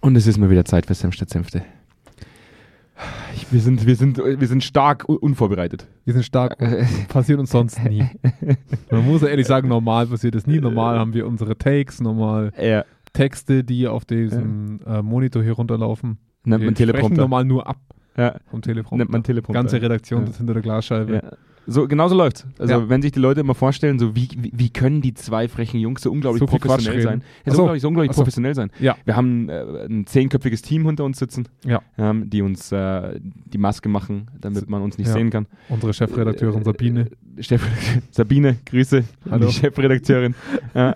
Und es ist mal wieder Zeit für Senf statt Senfte. Ich, wir, sind, wir, sind, wir sind stark un- unvorbereitet. Wir sind stark. Passiert uns sonst nie. Man muss ja ehrlich sagen, normal passiert es nie. Normal haben wir unsere Takes, normal Ja. Texte, die auf diesem äh, Monitor hier runterlaufen. Nennt wir man sprechen Teleprompter. normal nur ab Ja. vom Teleprompter. Nennt man Teleprompter. Ganze Redaktion Ja. sitzt hinter der Glasscheibe. Ja. So, genau so läuft's. Also, Ja. wenn sich die Leute immer vorstellen, so wie, wie, wie können die zwei frechen Jungs so unglaublich So professionell sein? Ja, so so. unglaublich, so unglaublich so. professionell sein. Ja. Wir haben äh, ein zehnköpfiges Team hinter uns sitzen, Ja. ähm, die uns äh, die Maske machen, damit man uns nicht Ja. sehen kann. Unsere Chefredakteurin Sabine. Äh, Chef, Sabine, Grüße an Hallo. die Chefredakteurin.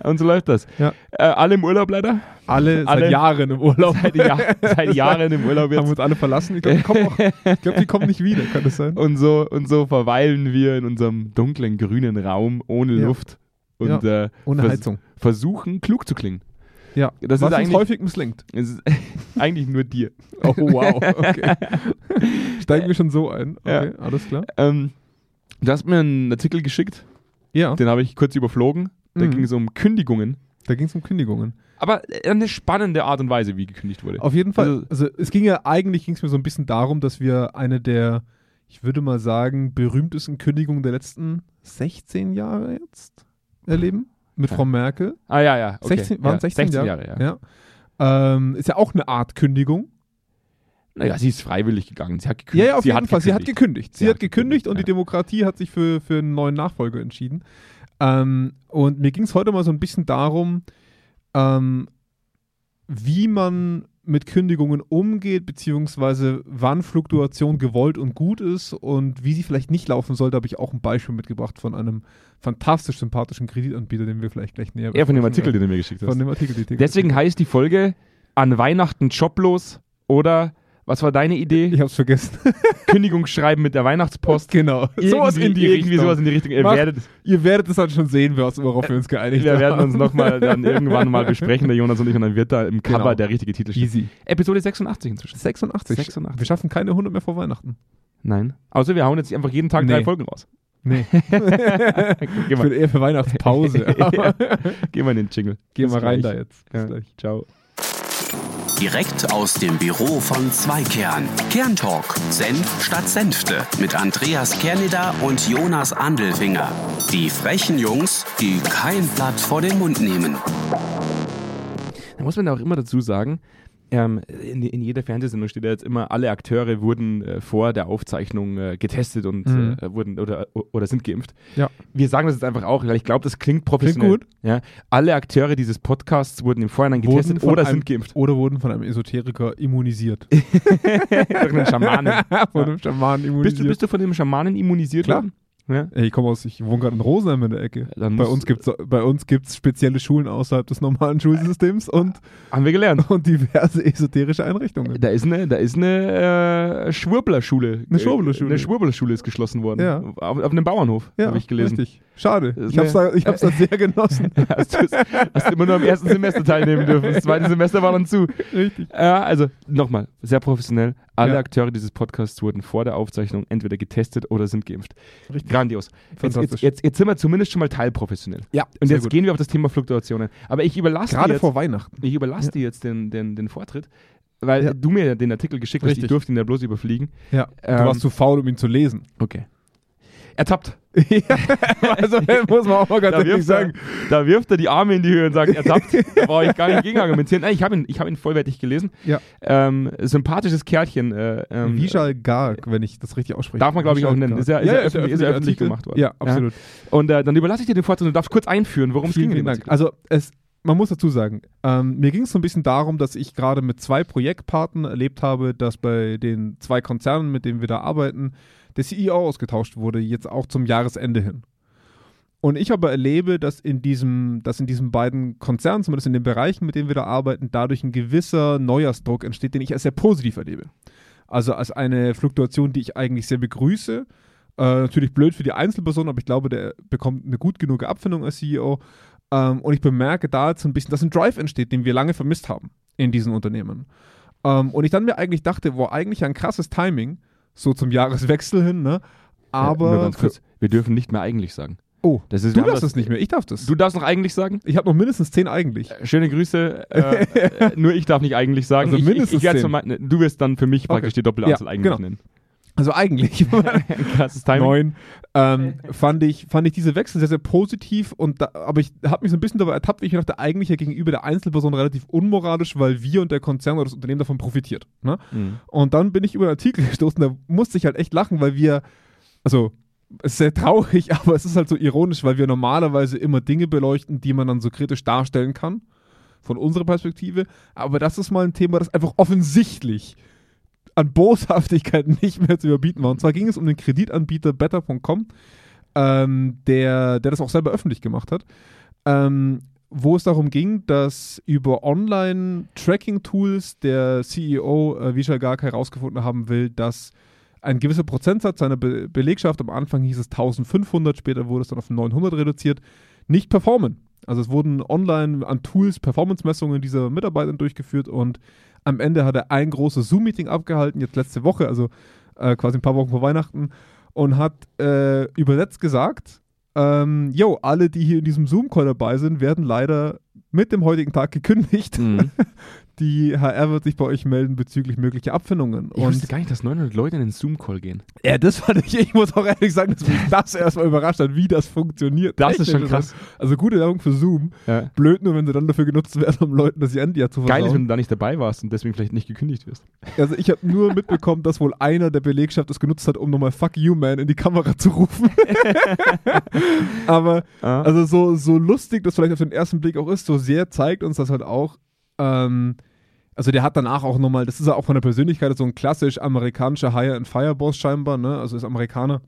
und so läuft das. Äh, alle im Urlaub leider. Alle, Alle- seit Jahren im Urlaub. Seit, Jahr, seit Jahren im Urlaub haben jetzt. uns alle verlassen. Ich glaube, die, glaub, die kommen nicht wieder. Kann das sein? Und so, und so verweilen wir in unserem dunklen, grünen Raum ohne Ja. Luft und äh, Ohne vers- Heizung. versuchen, klug zu klingen. Ja. Das Was ist eigentlich, häufig misslingt. ist eigentlich nur dir. Oh, wow. Okay. Steigen wir schon so ein. Okay, Ja. alles klar. Ähm, du hast mir einen Artikel geschickt, Ja, den habe ich kurz überflogen. Da Mhm. ging es um Kündigungen. da ging es um Kündigungen. Aber eine spannende Art und Weise, wie gekündigt wurde. Auf jeden Fall. Also- Also, es ging ja eigentlich ging es mir so ein bisschen darum, dass wir eine der, ich würde mal sagen, berühmtesten Kündigungen der letzten 16 Jahre jetzt erleben. Mit Ja. Frau Merkel. Ah ja, ja. Okay. 16, waren ja, es 16, 16 Jahre? Jahre, ja. ja. Ähm, ist ja auch eine Art Kündigung. Naja, sie ist freiwillig gegangen. Sie hat Ja, gekündigt. ja, auf sie jeden Fall. Sie hat gekündigt. Sie Sie hat hat gekündigt gekündigt, und ja. die Demokratie hat sich für, für einen neuen Nachfolger entschieden. Ähm, und mir ging es heute mal so ein bisschen darum, ähm, wie man mit Kündigungen umgeht, beziehungsweise wann Fluktuation gewollt und gut ist und wie sie vielleicht nicht laufen sollte, habe ich auch ein Beispiel mitgebracht von einem fantastisch sympathischen Kreditanbieter, den wir vielleicht gleich näher Ja, von dem Artikel, den du mir geschickt hast. Von dem Artikel, den Deswegen heißt die Folge An Weihnachten joblos oder was war deine Idee? ich habe es vergessen. Kündigung schreiben mit der Weihnachtspost. genau. Sowas in die irgendwie Richtung. sowas in die Richtung. Ihr Macht- werdet, Ihr werdet es dann schon sehen, was- worauf wir uns geeinigt wir haben. werden uns nochmal dann irgendwann mal besprechen, der Jonas und ich, und dann wird da im Cover Genau. der richtige Titel stehen. Easy. Episode 86 inzwischen. 86. 86. Wir schaffen keine 100 mehr vor Weihnachten. Nein. Außer wir hauen jetzt einfach jeden Tag drei Nee. Folgen raus. Nee. Geh ich mal, bin eher für Weihnachtspause. Geh mal in den Jingle. Gehen Bis wir rein gleich. da jetzt. Bis Ja. gleich. Ciao. Direkt aus dem Büro von Zweikern. Kerntalk. Senf statt Senfte. Mit Andreas Kerneder und Jonas Andelfinger. Die frechen Jungs, die kein Blatt vor den Mund nehmen. Da muss man auch immer dazu sagen, ähm, in, in jeder Fernsehsendung steht ja jetzt immer, alle Akteure wurden äh, vor der Aufzeichnung äh, getestet und Mhm. äh, wurden oder, oder sind geimpft. Ja. Wir sagen das jetzt einfach auch, weil ich glaube, das klingt professionell. gut. Ja. Alle Akteure dieses Podcasts wurden im Vorhinein getestet oder einem, sind geimpft. Oder wurden von einem Esoteriker immunisiert. Durch einen Schamanen. von einem Schamanen bist, immunisiert. du, bist du von dem Schamanen immunisiert Klar. worden? Ja. Ich komme aus, ich wohne gerade in Rosenheim in der Ecke. Dann Bei uns gibt's bei uns gibt's spezielle Schulen außerhalb des normalen Schulsystems und, Haben wir gelernt. und diverse esoterische Einrichtungen. Da ist eine, da ist eine äh, Schwurblerschule. Eine Schwurblerschule. Eine Schwurblerschule ist geschlossen worden. Ja. Auf, auf einem Bauernhof, Ja, habe ich gelesen. richtig. Schade. Ich hab's, eine- da, ich hab's da sehr genossen. hast, du, hast immer nur am ersten Semester teilnehmen dürfen. Das zweite Semester war dann zu. richtig. Ja, also nochmal, sehr professionell. Alle Ja. Akteure dieses Podcasts wurden vor der Aufzeichnung entweder getestet oder sind geimpft. Richtig. Grandios. Jetzt, jetzt, jetzt, jetzt sind wir zumindest schon mal teilprofessionell. Ja, Und jetzt gut. gehen wir auf das Thema Fluktuationen. Aber ich überlasse Gerade dir jetzt, vor Weihnachten. ich überlasse Ja. dir jetzt den, den, den Vortritt, weil Ja. du mir den Artikel geschickt hast. Ich Richtig. durfte ihn ja bloß überfliegen. Ja. Ähm, du warst zu faul, um ihn zu lesen. Okay. Ertappt. also muss man auch mal ganz ehrlich er, sagen. da wirft er die Arme in die Höhe und sagt, ertappt. da brauche ich gar nicht gegen argumentieren. Nein, ich habe ihn, ich hab ihn vollwertig gelesen. Ja. Ähm, sympathisches Kerlchen. Äh, ähm, Vishal Garg, wenn ich das richtig ausspreche. Darf man, glaube ich, auch nennen. Ist ja, ist ja, öffentlich, ist ja öffentlich gemacht worden. Ja, absolut. Und äh, dann überlasse ich dir den Vortrag und du darfst kurz einführen, worum es ging. Vielen, Dank. Artikel. Also es, man muss dazu sagen, ähm, mir ging es so ein bisschen darum, dass ich gerade mit zwei Projektpartnern erlebt habe, dass bei den zwei Konzernen, mit denen wir da arbeiten, der CEO ausgetauscht wurde, jetzt auch zum Jahresende hin. Und ich aber erlebe, dass in diesem, dass in diesen beiden Konzernen, zumindest in den Bereichen, mit denen wir da arbeiten, dadurch ein gewisser Neujahrsdruck entsteht, den ich als sehr positiv erlebe. Also als eine Fluktuation, die ich eigentlich sehr begrüße. Äh, natürlich blöd für die Einzelperson, aber ich glaube, der bekommt eine gut genug Abfindung als CEO. Ähm, und ich bemerke da jetzt ein bisschen, dass ein Drive entsteht, den wir lange vermisst haben in diesen Unternehmen. Ähm, und ich dann mir eigentlich dachte, boah, eigentlich ein krasses Timing, so zum Jahreswechsel hin, ne? Ja, Aber ganz kurz, wir dürfen nicht mehr eigentlich sagen. Oh, Das ist, du darfst das nicht mehr, ich darf das. Du darfst noch eigentlich sagen? ich habe noch mindestens zehn eigentlich. Schöne Grüße. Äh, äh, nur ich darf nicht eigentlich sagen. Also mindestens ich, ich zehn. von mein- du wirst dann für mich praktisch die Doppelanzahl Ja, eigentlich genau. nennen. Also eigentlich. Krasses Timing. Neun. Ähm, fand, ich, fand ich diese Wechsel sehr, sehr positiv. Und da, aber ich habe mich so ein bisschen dabei ertappt, wie ich mir dachte, eigentlich ja gegenüber der Einzelperson relativ unmoralisch, weil wir und der Konzern oder das Unternehmen davon profitiert. Ne? Mhm. Und dann bin ich über einen Artikel gestoßen, da musste ich halt echt lachen, weil wir, also es ist sehr traurig, aber es ist halt so ironisch, weil wir normalerweise immer Dinge beleuchten, die man dann so kritisch darstellen kann, von unserer Perspektive. Aber das ist mal ein Thema, das einfach offensichtlich an Boshaftigkeit nicht mehr zu überbieten war. Und zwar ging es um den Kreditanbieter Better.com, ähm, der, der das auch selber öffentlich gemacht hat. Ähm, wo es darum ging, dass über Online-Tracking-Tools der CEO äh, Vishal Garg herausgefunden haben will, dass ein gewisser Prozentsatz seiner Be Belegschaft, am Anfang hieß es 1500, später wurde es dann auf 900 reduziert, nicht performen. Also es wurden online an Tools Performance-Messungen dieser Mitarbeiter durchgeführt und am Ende hat er ein großes Zoom-Meeting abgehalten, jetzt letzte Woche, also äh, quasi ein paar Wochen vor Weihnachten, und hat äh, übersetzt gesagt, ähm, yo, alle, die hier in diesem Zoom-Call dabei sind, werden leider mit dem heutigen Tag gekündigt. Mhm. Die HR wird sich bei euch melden bezüglich möglicher Abfindungen. Ich wusste gar nicht, dass 900 Leute in den Zoom-Call gehen. ja, das fand ich, ich muss auch ehrlich sagen, dass mich das erstmal überrascht hat, wie das funktioniert. Das ist schon krass. Also gute Werbung für Zoom. Ja. Blöd nur, wenn sie dann dafür genutzt werden, um Leuten das Handy zu Geil ist, wenn versauen. du da nicht dabei warst und deswegen vielleicht nicht gekündigt wirst. Also ich habe nur mitbekommen, dass wohl einer der Belegschaft das genutzt hat, um nochmal Fuck you, man in die Kamera zu rufen. Aber Ah. Also so, so lustig das vielleicht auf den ersten Blick auch ist, so sehr zeigt uns das halt auch. Ähm, also der hat danach auch nochmal, das ist ja auch von der Persönlichkeit so ein klassisch amerikanischer Hire and Fire Boss scheinbar, ne? Also ist Amerikaner,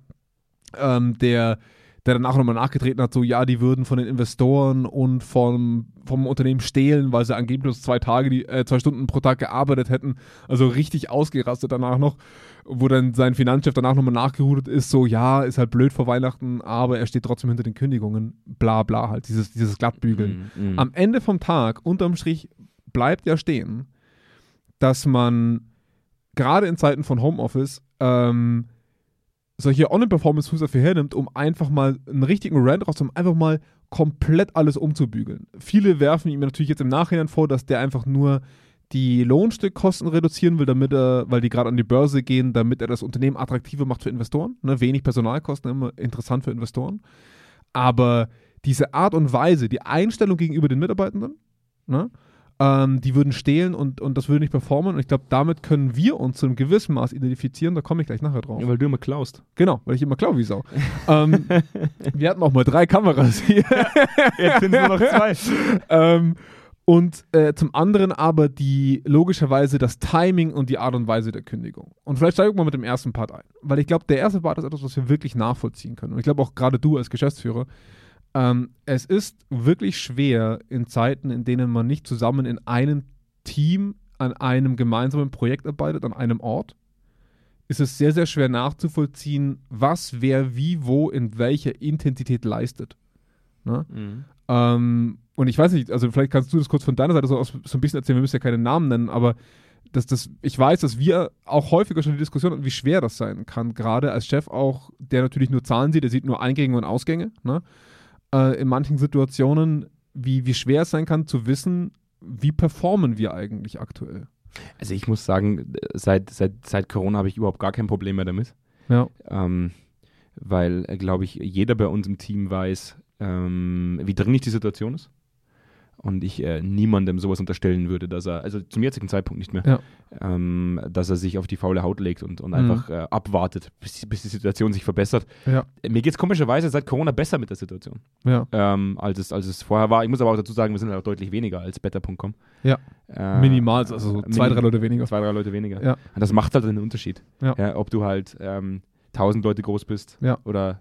ähm, der, der danach nochmal nachgetreten hat, so ja, die würden von den Investoren und vom, vom Unternehmen stehlen, weil sie angeblich zwei Tage, die, äh, zwei Stunden pro Tag gearbeitet hätten. Also richtig ausgerastet danach noch, wo dann sein Finanzchef danach nochmal nachgerudert ist, so ja, ist halt blöd vor Weihnachten, aber er steht trotzdem hinter den Kündigungen, bla bla halt, dieses, dieses Glattbügeln. Mhm, mhm. Am Ende vom Tag, unterm Strich, bleibt ja stehen, dass man gerade in Zeiten von Homeoffice ähm, solche On-Performance-Tools dafür hernimmt, um einfach mal einen richtigen rauszuholen, um einfach mal komplett alles umzubügeln. Viele werfen ihm natürlich jetzt im Nachhinein vor, dass der einfach nur die Lohnstückkosten reduzieren will, damit er, weil die gerade an die Börse gehen, damit er das Unternehmen attraktiver macht für Investoren. Ne? Wenig Personalkosten, immer interessant für Investoren. Aber diese Art und Weise, die Einstellung gegenüber den Mitarbeitenden, ne? Ähm, die würden stehlen und, und das würde nicht performen. Und ich glaube, damit können wir uns zu einem gewissen Maß identifizieren. Da komme ich gleich nachher drauf. Ja, weil du immer klaust. Genau, weil ich immer klau wie Sau. ähm, wir hatten auch mal drei Kameras hier. Jetzt sind nur noch zwei. ähm, und äh, zum anderen aber die logischerweise das Timing und die Art und Weise der Kündigung. Und vielleicht steigen wir mal mit dem ersten Part ein. Weil ich glaube, der erste Part ist etwas, was wir wirklich nachvollziehen können. Und ich glaube auch gerade du als Geschäftsführer. Ähm, es ist wirklich schwer in Zeiten, in denen man nicht zusammen in einem Team an einem gemeinsamen Projekt arbeitet, an einem Ort, ist es sehr, sehr schwer nachzuvollziehen, was wer wie wo in welcher Intensität leistet. Ne? Mhm. Ähm, und ich weiß nicht, also vielleicht kannst du das kurz von deiner Seite so, so ein bisschen erzählen, wir müssen ja keine Namen nennen, aber dass das, ich weiß, dass wir auch häufiger schon die Diskussion hatten, wie schwer das sein kann, gerade als Chef auch, der natürlich nur Zahlen sieht, der sieht nur Eingänge und Ausgänge, ne? Äh, in manchen Situationen, wie, wie schwer es sein kann zu wissen, wie performen wir eigentlich aktuell. Also ich muss sagen, seit, seit, seit Corona habe ich überhaupt gar kein Problem mehr damit. Ja. Ähm, weil, glaube ich, jeder bei uns im Team weiß, ähm, wie dringlich die Situation ist. Und ich äh, niemandem sowas unterstellen würde, dass er, also zum jetzigen Zeitpunkt nicht mehr, Ja. ähm, dass er sich auf die faule Haut legt und, und Mhm. einfach äh, abwartet, bis, bis die Situation sich verbessert. Ja. Mir geht es komischerweise seit Corona besser mit der Situation, Ja. ähm, als, es, als es vorher war. Ich muss aber auch dazu sagen, wir sind halt auch deutlich weniger als better.com. Ja. Äh, Minimal, also so äh, zwei, drei Leute weniger. Zwei, drei Leute weniger. Ja. Und das macht halt einen Unterschied. Ob du halt ähm, 1000 Leute groß bist oder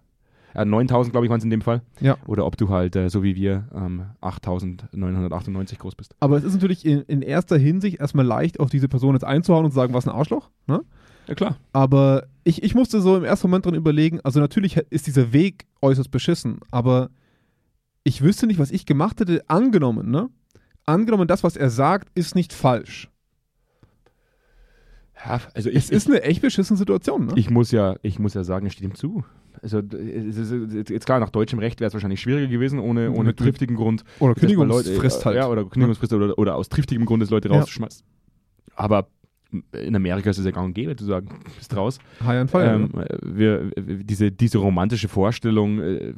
äh, 9000, glaube ich, waren es in dem Fall. Ja. Oder ob du halt, äh, so wie wir, ähm, 8998 groß bist. Aber es ist natürlich in, in erster Hinsicht erstmal leicht, auf diese Person jetzt einzuhauen und zu sagen, was ein Arschloch. Ne? Ja, klar. Aber ich, ich musste so im ersten Moment dran überlegen, also natürlich ist dieser Weg äußerst beschissen, aber ich wüsste nicht, was ich gemacht hätte, angenommen, ne? Angenommen, das, was er sagt, ist nicht falsch. Ja, also Es ich, ist eine echt beschissene Situation, ne? ich, muss ja, ich muss ja sagen, es steht ihm zu. Also jetzt klar, nach deutschem Recht wäre es wahrscheinlich schwieriger gewesen, ohne, ohne Mit- triftigen Grund. Oder Kündigungsfrist Leute, halt. Ja, oder Kündigungsfrist oder, oder aus triftigem Grund, dass Leute Ja. Aber in Amerika ist es ja gang und gäbe zu sagen, bist raus. High and Fire. Ähm, wir, diese, diese romantische Vorstellung, äh,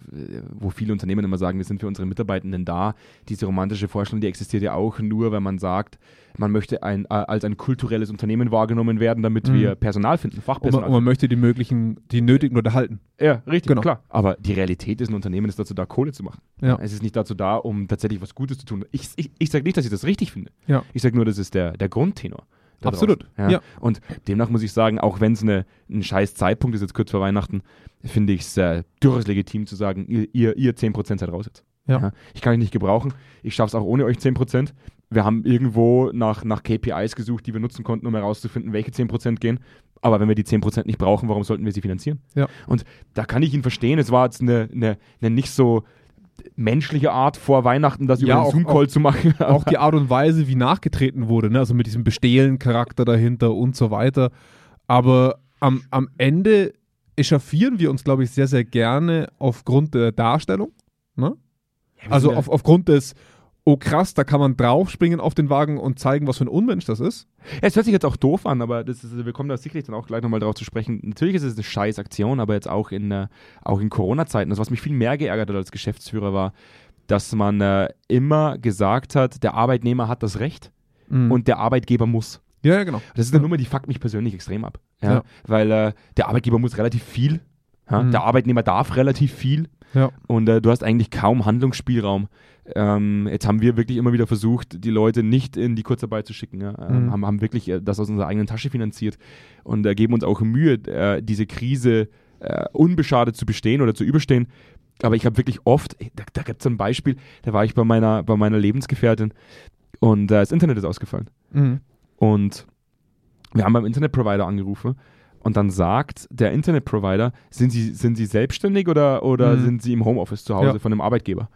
wo viele Unternehmen immer sagen, wir sind für unsere Mitarbeitenden da, diese romantische Vorstellung, die existiert ja auch nur, wenn man sagt, man möchte ein, äh, als ein kulturelles Unternehmen wahrgenommen werden, damit Mhm. wir Personal finden, und, man, Fachpersonal. und man möchte die möglichen, die nötigen Leute halten. Ja, richtig, Genau. klar. Aber die Realität ist, ein Unternehmen ist dazu da, Kohle zu machen. Ja. Es ist nicht dazu da, um tatsächlich was Gutes zu tun. Ich, ich, ich sage nicht, dass ich das richtig finde. Ja. Ich sage nur, das ist der, der Grundtenor. Absolut. Ja. ja. Und demnach muss ich sagen, auch wenn es eine, ein scheiß Zeitpunkt ist, jetzt kurz vor Weihnachten, finde ich es äh, durchaus legitim zu sagen, ihr, ihr, ihr 10% seid raus jetzt. Ja. Ich kann euch nicht gebrauchen. Ich schaffe es auch ohne euch 10%. Wir haben irgendwo nach, nach KPIs gesucht, die wir nutzen konnten, um herauszufinden, welche 10% gehen. Aber wenn wir die 10% nicht brauchen, warum sollten wir sie finanzieren? Ja. Und da kann ich ihn verstehen. Es war jetzt eine, eine, eine nicht so menschliche Art vor Weihnachten, das Ja, über einen auch- Zoom-Call zu machen. Auch die Art und Weise, wie nachgetreten wurde, ne? also mit diesem Bestehlen-Charakter dahinter und so weiter. Aber am, am Ende echauffieren wir uns, glaube ich, sehr, sehr gerne aufgrund der Darstellung. Ne? Also auf, aufgrund des, oh krass, da kann man draufspringen auf den Wagen und zeigen, was für ein Unmensch das ist. Ja, es hört sich jetzt auch doof an, aber das ist, wir kommen da sicherlich dann auch gleich nochmal drauf zu sprechen. Natürlich ist es eine scheiß Aktion, aber jetzt auch in, äh, auch in Corona-Zeiten. Das, was mich viel mehr geärgert hat als Geschäftsführer, war, dass man äh, immer gesagt hat, der Arbeitnehmer hat das Recht Und und der Arbeitgeber muss. ja, ja, genau. Das ist eine Nummer, die fuckt mich persönlich extrem ab. Ja? Ja. Weil äh, der Arbeitgeber muss relativ viel, ja? Mhm. der Arbeitnehmer darf relativ viel Ja. und äh, du hast eigentlich kaum Handlungsspielraum. Ähm, jetzt haben wir wirklich immer wieder versucht, die Leute nicht in die Kurzarbeit zu schicken. Ja? Ähm, Mhm. haben, haben wirklich äh, das aus unserer eigenen Tasche finanziert und äh, geben uns auch Mühe, äh, diese Krise äh, unbeschadet zu bestehen oder zu überstehen. Aber ich habe wirklich oft, da, da gibt es ein Beispiel, da war ich bei meiner, bei meiner Lebensgefährtin und äh, das Internet ist ausgefallen. Mhm. Und wir haben beim Internetprovider angerufen und dann sagt der Internetprovider, sind Sie, sind Sie selbstständig oder, oder Mhm. sind Sie im Homeoffice zu Hause Ja. von dem Arbeitgeber?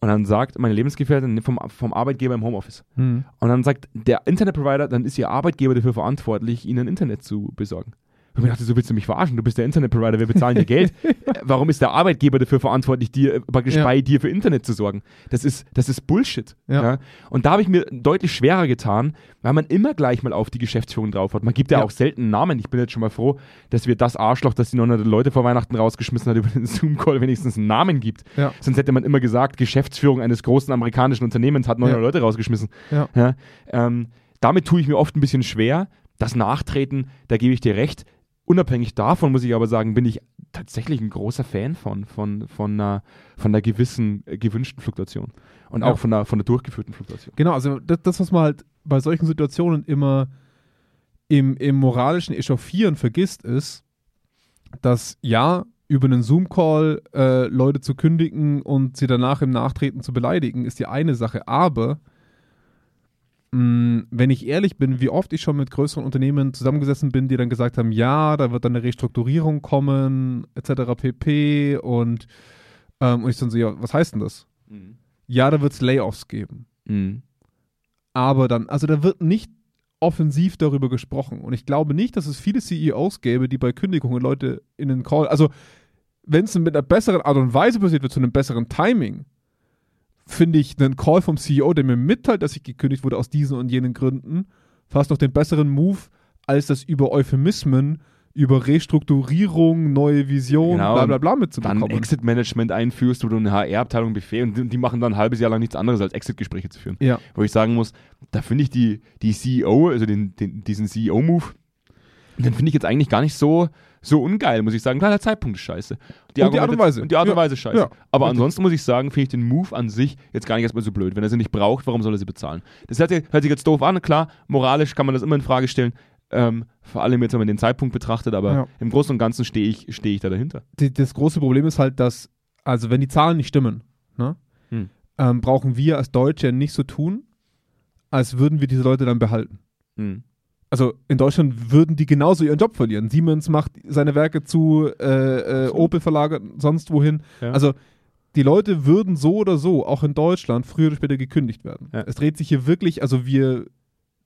Und dann sagt meine Lebensgefährtin vom, vom Arbeitgeber im Homeoffice. Mhm. Und dann sagt der Internetprovider, dann ist Ihr Arbeitgeber dafür verantwortlich, Ihnen Internet zu besorgen. Und ich dachte, so willst du mich verarschen? Du bist der Internetprovider, wir bezahlen dir Geld. Warum ist der Arbeitgeber dafür verantwortlich, dir äh, praktisch Ja. bei dir für Internet zu sorgen? Das ist, das ist Bullshit. Ja. Ja. Und da habe ich mir deutlich schwerer getan, weil man immer gleich mal auf die Geschäftsführung drauf hat. Man gibt ja, Ja. auch selten einen Namen. Ich bin jetzt schon mal froh, dass wir das Arschloch, das die 900 Leute vor Weihnachten rausgeschmissen hat, über den Zoom-Call wenigstens einen Namen gibt. Sonst hätte man immer gesagt, Geschäftsführung eines großen amerikanischen Unternehmens hat 900 Ja. Leute rausgeschmissen. Ähm, damit tue ich mir oft ein bisschen schwer. Das Nachtreten, da gebe ich dir recht. Unabhängig davon muss ich aber sagen, bin ich tatsächlich ein großer Fan von, von, von, einer, von einer gewissen äh, gewünschten Fluktuation. Und Ja. auch von einer, von einer durchgeführten Fluktuation. Genau, also das, das, was man halt bei solchen Situationen immer im, im moralischen Echauffieren vergisst, ist, dass ja, über einen Zoom-Call äh, Leute zu kündigen und sie danach im Nachtreten zu beleidigen, ist die eine Sache. Aber wenn ich ehrlich bin, wie oft ich schon mit größeren Unternehmen zusammengesessen bin, die dann gesagt haben, ja, da wird dann eine Restrukturierung kommen, etc. pp. Und, ähm, und ich dann so, ja, was heißt denn das? Ja, da wird es Layoffs geben Mhm. aber dann, also da wird nicht offensiv darüber gesprochen. Und ich glaube nicht, dass es viele CEOs gäbe, die bei Kündigungen Leute in den Call, also wenn es mit einer besseren Art und Weise passiert wird, zu einem besseren Timing, finde ich einen Call vom CEO, der mir mitteilt, dass ich gekündigt wurde aus diesen und jenen Gründen, fast noch den besseren Move, als das über Euphemismen, über Restrukturierung, neue Vision, Genau, bla bla bla Dann mitzubekommen. Exit-Management einführst, wo du eine HR-Abteilung befehlst und die machen dann ein halbes Jahr lang nichts anderes als Exit-Gespräche zu führen. ja. Wo ich sagen muss, da finde ich die, die CEO, also den, den, diesen CEO-Move, den finde ich jetzt eigentlich gar nicht so, so ungeil, muss ich sagen. Klar, der Zeitpunkt ist scheiße. Und die Art und Weise. Und die Art und Ja. Weise ist scheiße. Ja. Aber Richtig. ansonsten muss ich sagen, finde ich den Move an sich jetzt gar nicht erstmal so blöd. Wenn er sie nicht braucht, warum soll er sie bezahlen? Das hört sich, hört sich jetzt doof an, klar, moralisch kann man das immer in Frage stellen. Ähm, vor allem jetzt, wenn man den Zeitpunkt betrachtet, aber Ja. im Großen und Ganzen stehe ich, stehe ich da dahinter. die, das große Problem ist halt, dass, also wenn die Zahlen nicht stimmen, ne, Hm. ähm, brauchen wir als Deutsche nicht so tun, als würden wir diese Leute dann behalten. Hm. Also in Deutschland würden die genauso ihren Job verlieren. Siemens macht seine Werke zu, äh, äh. Opel verlagert sonst wohin. Ja. Also die Leute würden so oder so, auch in Deutschland, früher oder später gekündigt werden. Ja. Es dreht sich hier wirklich, also wir,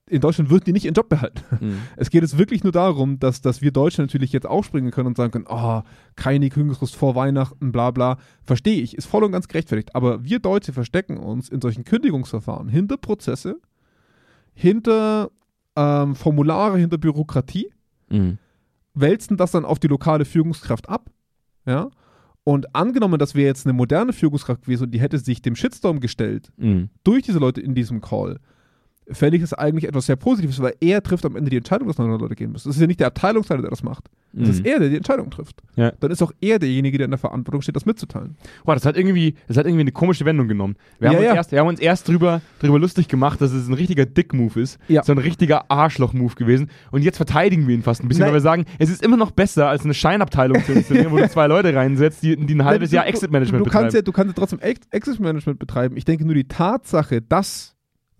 in Deutschland würden die nicht ihren Job behalten. Mhm. Es geht jetzt wirklich nur darum, dass, dass wir Deutsche natürlich jetzt aufspringen können und sagen können, oh, keine Kündigungsfrist vor Weihnachten, bla bla. Verstehe ich, ist voll und ganz gerechtfertigt. Aber wir Deutsche verstecken uns in solchen Kündigungsverfahren hinter Prozesse, hinter ähm, Formulare, hinter Bürokratie, Mhm. wälzen das dann auf die lokale Führungskraft ab. Ja. Und angenommen, das wäre jetzt eine moderne Führungskraft gewesen und die hätte sich dem Shitstorm gestellt, Mhm. durch diese Leute in diesem Call, fände ich das eigentlich etwas sehr Positives, weil er trifft am Ende die Entscheidung, dass neue Leute gehen müssen. Das ist ja nicht der Abteilungsleiter, der das macht. Das ist Mhm. er, der die Entscheidung trifft. Ja. Dann ist auch er derjenige, der in der Verantwortung steht, das mitzuteilen. Boah, das hat irgendwie, das hat irgendwie eine komische Wendung genommen. Wir haben, Ja, uns, ja. Erst, wir haben uns erst drüber, drüber lustig gemacht, dass es ein richtiger Dick-Move ist. So ein richtiger Arschloch-Move gewesen. Und jetzt verteidigen wir ihn fast ein bisschen, Nein. weil wir sagen, es ist immer noch besser, als eine Scheinabteilung zu installieren, wo du zwei Leute reinsetzt, die, die ein halbes Du- Jahr Exit-Management du kannst betreiben. ja, Du kannst ja trotzdem Ex- Exit-Management betreiben. Ich denke nur die Tatsache, das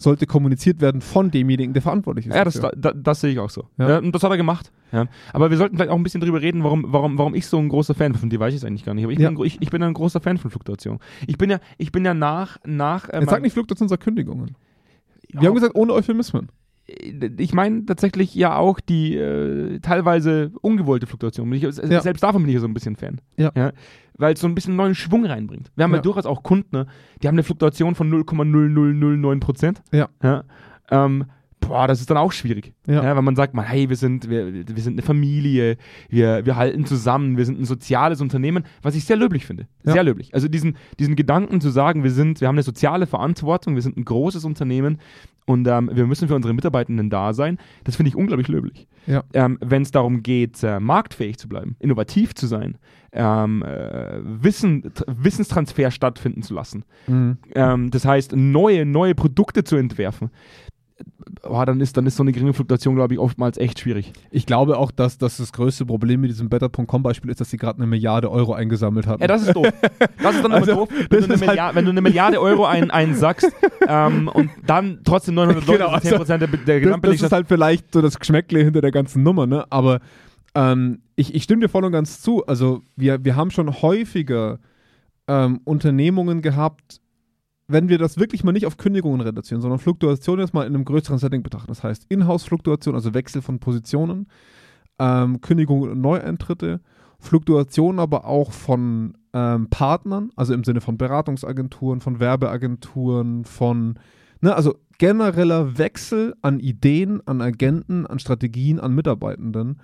sollte kommuniziert werden von demjenigen, der verantwortlich ist. Ja, das, dafür. da, das sehe ich auch so. Ja. Ja. und das hat er gemacht. Ja. Aber wir sollten vielleicht auch ein bisschen drüber reden, warum, warum, warum ich so ein großer Fan von dir weiß ich es eigentlich gar nicht. Aber ich, Ja. bin, ich, ich bin ein großer Fan von Fluktuation. Ich bin ja, ich bin ja nach, nach äh, Jetzt sag meinem- nicht Fluktuation, sondern Kündigungen. Ja, Wir haben gesagt, ohne Euphemismen. ich meine tatsächlich ja auch die äh, teilweise ungewollte Fluktuation. Ich, Ja. Selbst davon bin ich ja so ein bisschen Fan. Ja. Weil es so ein bisschen neuen Schwung reinbringt. Wir haben ja, Ja. durchaus auch Kunden, ne, die haben eine Fluktuation von 0,0009 Prozent. Ja. ja. Ähm, boah, das ist dann auch schwierig. Ja. Ja, weil man sagt, man, hey, wir sind, wir, wir sind eine Familie, wir, wir halten zusammen, wir sind ein soziales Unternehmen, was ich sehr löblich finde. Ja. Sehr löblich. Also diesen, diesen Gedanken zu sagen, wir sind, wir haben eine soziale Verantwortung, wir sind ein großes Unternehmen und ähm, wir müssen für unsere Mitarbeitenden da sein, das finde ich unglaublich löblich. Ähm, Wenn es darum geht, äh, marktfähig zu bleiben, innovativ zu sein, ähm, äh, Wissen, Wissenstransfer stattfinden zu lassen, Mhm. ähm, das heißt, neue, neue Produkte zu entwerfen, boah, dann, ist, dann ist so eine geringe Fluktuation, glaube ich, oftmals echt schwierig. Ich glaube auch, dass, dass das größte Problem mit diesem Better.com-Beispiel ist, dass sie gerade eine Milliarde Euro eingesammelt haben. Ja, das ist doof. Das ist dann immer Also, doof, wenn du, halt- Milliarde, wenn du eine Milliarde Euro ein, einsackst ähm, und dann trotzdem 900 Leute, Genau, also 10% der, der das, das Gesamtbelegschaft. ist halt vielleicht so das Geschmäckle hinter der ganzen Nummer, ne? Aber ähm, ich, ich stimme dir voll und ganz zu. Also wir, wir haben schon häufiger ähm, Unternehmungen gehabt, wenn wir das wirklich mal nicht auf Kündigungen reduzieren, sondern Fluktuation jetzt mal in einem größeren Setting betrachten. Das heißt Inhouse-Fluktuation, also Wechsel von Positionen, ähm, Kündigungen und Neueintritte, Fluktuation aber auch von ähm, Partnern, also im Sinne von Beratungsagenturen, von Werbeagenturen, von, ne, also genereller Wechsel an Ideen, an Agenten, an Strategien, an Mitarbeitenden,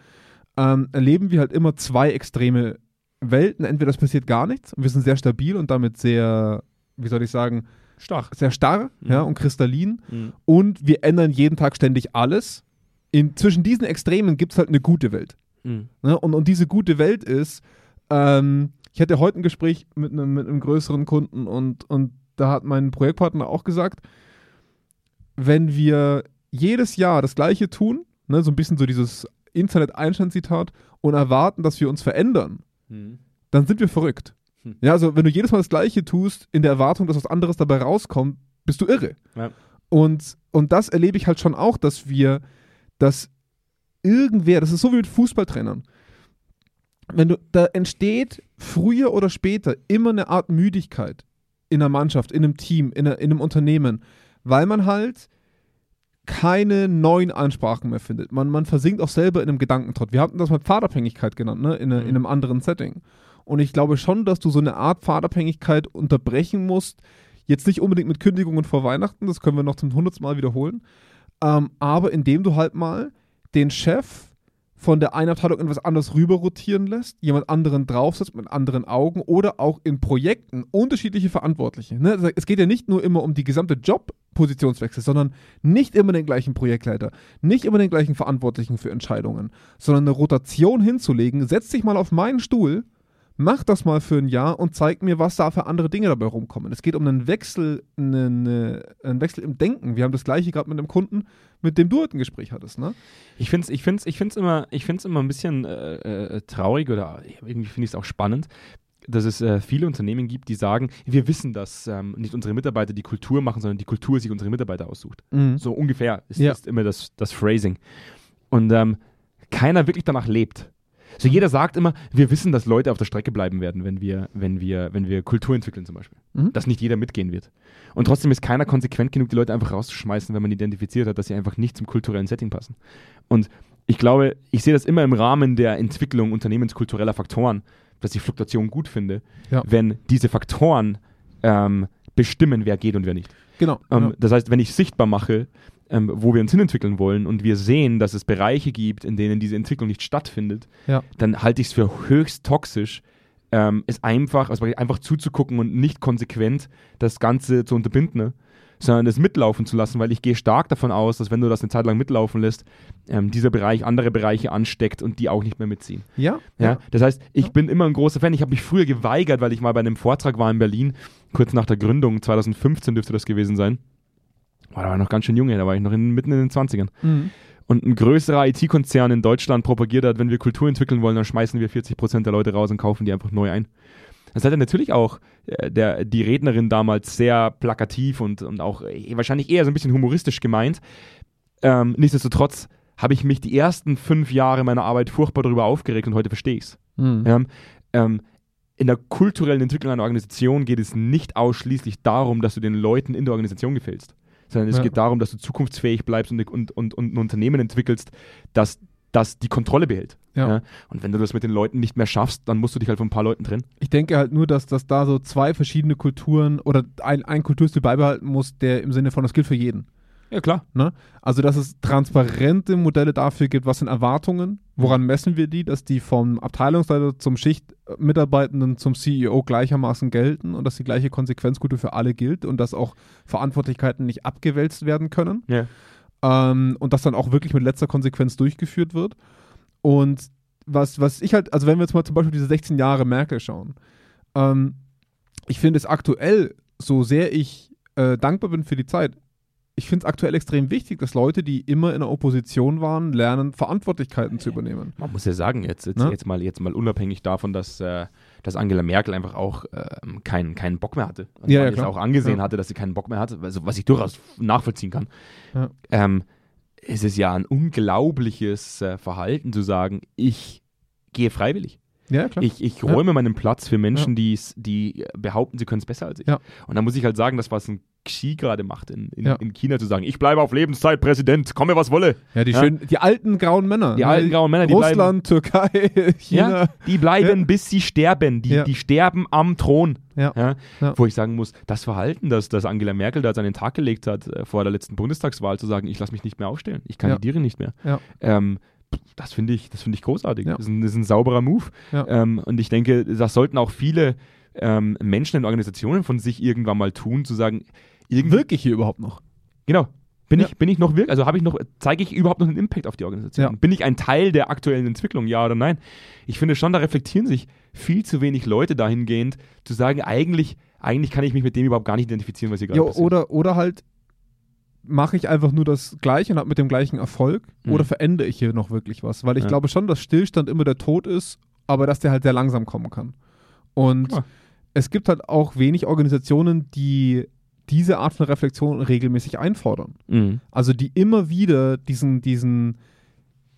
ähm, erleben wir halt immer zwei extreme Welten. Entweder es passiert gar nichts und wir sind sehr stabil und damit sehr, wie soll ich sagen, Stark. sehr starr Mhm. ja, und kristallin Mhm. und wir ändern jeden Tag ständig alles. In, zwischen diesen Extremen gibt es halt eine gute Welt. Mhm. Ne? Und, und diese gute Welt ist, ähm, ich hatte heute ein Gespräch mit einem, mit einem größeren Kunden und, und da hat mein Projektpartner auch gesagt, wenn wir jedes Jahr das Gleiche tun, ne, so ein bisschen so dieses Internet-Einstein-Zitat, und erwarten, dass wir uns verändern, Mhm. dann sind wir verrückt. Hm. Ja, also wenn du jedes Mal das Gleiche tust, in der Erwartung, dass was anderes dabei rauskommt, bist du irre. Ja. Und, und das erlebe ich halt schon auch, dass wir, dass irgendwer, das ist so wie mit Fußballtrainern, wenn du, da entsteht früher oder später immer eine Art Müdigkeit in einer Mannschaft, in einem Team, in, einer, in einem Unternehmen, weil man halt keine neuen Ansprachen mehr findet. Man, man versinkt auch selber in einem Gedankentrott. Wir hatten das mal Pfadabhängigkeit genannt, ne? in, eine, in einem anderen Setting. Und ich glaube schon, dass du so eine Art Pfadabhängigkeit unterbrechen musst. Jetzt nicht unbedingt mit Kündigungen vor Weihnachten, das können wir noch zum hundertsten Mal wiederholen. Ähm, aber indem du halt mal den Chef von der einen Abteilung in was anderes rüber rotieren lässt, jemand anderen draufsetzt mit anderen Augen oder auch in Projekten unterschiedliche Verantwortliche. Ne? Also Es geht ja nicht nur immer um die gesamte Jobpositionswechsel, sondern nicht immer den gleichen Projektleiter, nicht immer den gleichen Verantwortlichen für Entscheidungen, sondern eine Rotation hinzulegen, setz dich mal auf meinen Stuhl, mach das mal für ein Jahr und zeig mir, was da für andere Dinge dabei rumkommen. Es geht um einen Wechsel, einen, einen Wechsel im Denken. Wir haben das gleiche gerade mit einem Kunden, mit dem du heute ein Gespräch hattest, ne? Ich finde es ich find's, ich find's immer, ich find's immer ein bisschen äh, äh, traurig oder irgendwie finde ich es auch spannend, dass es äh, viele Unternehmen gibt, die sagen, wir wissen, dass ähm, nicht unsere Mitarbeiter die Kultur machen, sondern die Kultur sich unsere Mitarbeiter aussucht. So ungefähr ist, Ja. ist immer das, das Phrasing. Und ähm, keiner wirklich danach lebt. So jeder sagt immer, wir wissen, dass Leute auf der Strecke bleiben werden, wenn wir, wenn wir, wenn wir Kultur entwickeln zum Beispiel. Mhm. Dass nicht jeder mitgehen wird. Und trotzdem ist keiner konsequent genug, die Leute einfach rauszuschmeißen, wenn man identifiziert hat, dass sie einfach nicht zum kulturellen Setting passen. Und ich glaube, ich sehe das immer im Rahmen der Entwicklung unternehmenskultureller Faktoren, dass ich Fluktuation gut finde, Ja. wenn diese Faktoren ähm, bestimmen, wer geht und wer nicht. Genau. Ähm, ja. Das heißt, wenn ich sichtbar mache, ähm, wo wir uns hinentwickeln wollen und wir sehen, dass es Bereiche gibt, in denen diese Entwicklung nicht stattfindet, Ja. dann halte ich es für höchst toxisch, ähm, es einfach, also einfach zuzugucken und nicht konsequent das Ganze zu unterbinden, ne? sondern es mitlaufen zu lassen, weil ich gehe stark davon aus, dass wenn du das eine Zeit lang mitlaufen lässt, ähm, dieser Bereich andere Bereiche ansteckt und die auch nicht mehr mitziehen. ja. Ja, das heißt, ich Ja. bin immer ein großer Fan. Ich habe mich früher geweigert, weil ich mal bei einem Vortrag war in Berlin, kurz nach der Gründung, 2015 dürfte das gewesen sein. Boah, da war ich noch ganz schön jung, da war ich noch in, mitten in den 20ern. Mhm. Und ein größerer IT-Konzern in Deutschland propagiert hat, wenn wir Kultur entwickeln wollen, dann schmeißen wir 40% der Leute raus und kaufen die einfach neu ein. Das hat ja natürlich auch äh, der, die Rednerin damals sehr plakativ und, und auch äh, wahrscheinlich eher so ein bisschen humoristisch gemeint. Ähm, nichtsdestotrotz habe ich mich die ersten fünf Jahre meiner Arbeit furchtbar darüber aufgeregt und heute verstehe ich es. Mhm. Ja, ähm, in der kulturellen Entwicklung einer Organisation geht es nicht ausschließlich darum, dass du den Leuten in der Organisation gefällst, sondern es Ja. geht darum, dass du zukunftsfähig bleibst und, und, und, und ein Unternehmen entwickelst, das, das die Kontrolle behält. Ja. Und wenn du das mit den Leuten nicht mehr schaffst, dann musst du dich halt von ein paar Leuten trennen. Ich denke halt nur, dass, dass da so zwei verschiedene Kulturen oder ein, ein Kulturstil beibehalten muss, der im Sinne von, das gilt für jeden. Ja, klar. Ne? Also, dass es transparente Modelle dafür gibt, was sind Erwartungen, woran messen wir die, dass die vom Abteilungsleiter zum Schichtmitarbeitenden zum CEO gleichermaßen gelten und dass die gleiche Konsequenzkultur für alle gilt und dass auch Verantwortlichkeiten nicht abgewälzt werden können Ja. ähm, und das dann auch wirklich mit letzter Konsequenz durchgeführt wird. Und was, was ich halt, also wenn wir jetzt mal zum Beispiel diese 16 Jahre Merkel schauen, ähm, ich finde es aktuell, so sehr ich äh, dankbar bin für die Zeit, ich finde es aktuell extrem wichtig, dass Leute, die immer in der Opposition waren, lernen, Verantwortlichkeiten zu übernehmen. Man muss ja sagen, jetzt, jetzt, Ne? jetzt, mal, jetzt mal unabhängig davon, dass, äh, dass Angela Merkel einfach auch ähm, keinen, keinen Bock mehr hatte. Und Ja, man ja, auch angesehen Ja. hatte, dass sie keinen Bock mehr hatte, also, was ich durchaus nachvollziehen kann. Ja. Ähm, es ist ja ein unglaubliches äh, Verhalten zu sagen, ich gehe freiwillig. Ja, klar. Ich, ich Ja. räume meinen Platz für Menschen, die's- die behaupten, sie können es besser als ich. Ja. Und da muss ich halt sagen, das, was ein Xi gerade macht in, in, Ja. in China, zu sagen, ich bleibe auf Lebenszeit Präsident, komme was wolle. ja, die, Ja. Schönen, die alten grauen Männer. Die ne? alten grauen Männer, die Russland, Türkei, China. Ja, die bleiben Ja. bis sie sterben. Die, Ja. die sterben am Thron. Ja. Ja, Ja. Wo ich sagen muss, das Verhalten, das, das Angela Merkel da jetzt an den Tag gelegt hat, äh, vor der letzten Bundestagswahl, zu sagen, ich lasse mich nicht mehr aufstellen, ich kandidiere nicht mehr. Ja. Ähm, das finde ich, das finde ich großartig. Ja. Das, ist ein, das ist ein sauberer Move. Ja. Ähm, und ich denke, das sollten auch viele ähm, Menschen in Organisationen von sich irgendwann mal tun, zu sagen, Wirke ich hier überhaupt noch? Genau. Bin, Ja. ich, bin ich noch wirklich, also habe ich noch, zeige ich überhaupt noch einen Impact auf die Organisation? Bin ich ein Teil der aktuellen Entwicklung, ja oder nein? Ich finde schon, da reflektieren sich viel zu wenig Leute dahingehend, zu sagen, eigentlich, eigentlich kann ich mich mit dem überhaupt gar nicht identifizieren, was hier gerade Ja, passiert. oder, oder halt mache ich einfach nur das Gleiche und habe mit dem gleichen Erfolg Mhm. oder verändere ich hier noch wirklich was? Weil ich Ja. glaube schon, dass Stillstand immer der Tod ist, aber dass der halt sehr langsam kommen kann. Und Klar. es gibt halt auch wenig Organisationen, die diese Art von Reflexion regelmäßig einfordern. Mhm. Also die immer wieder diesen, diesen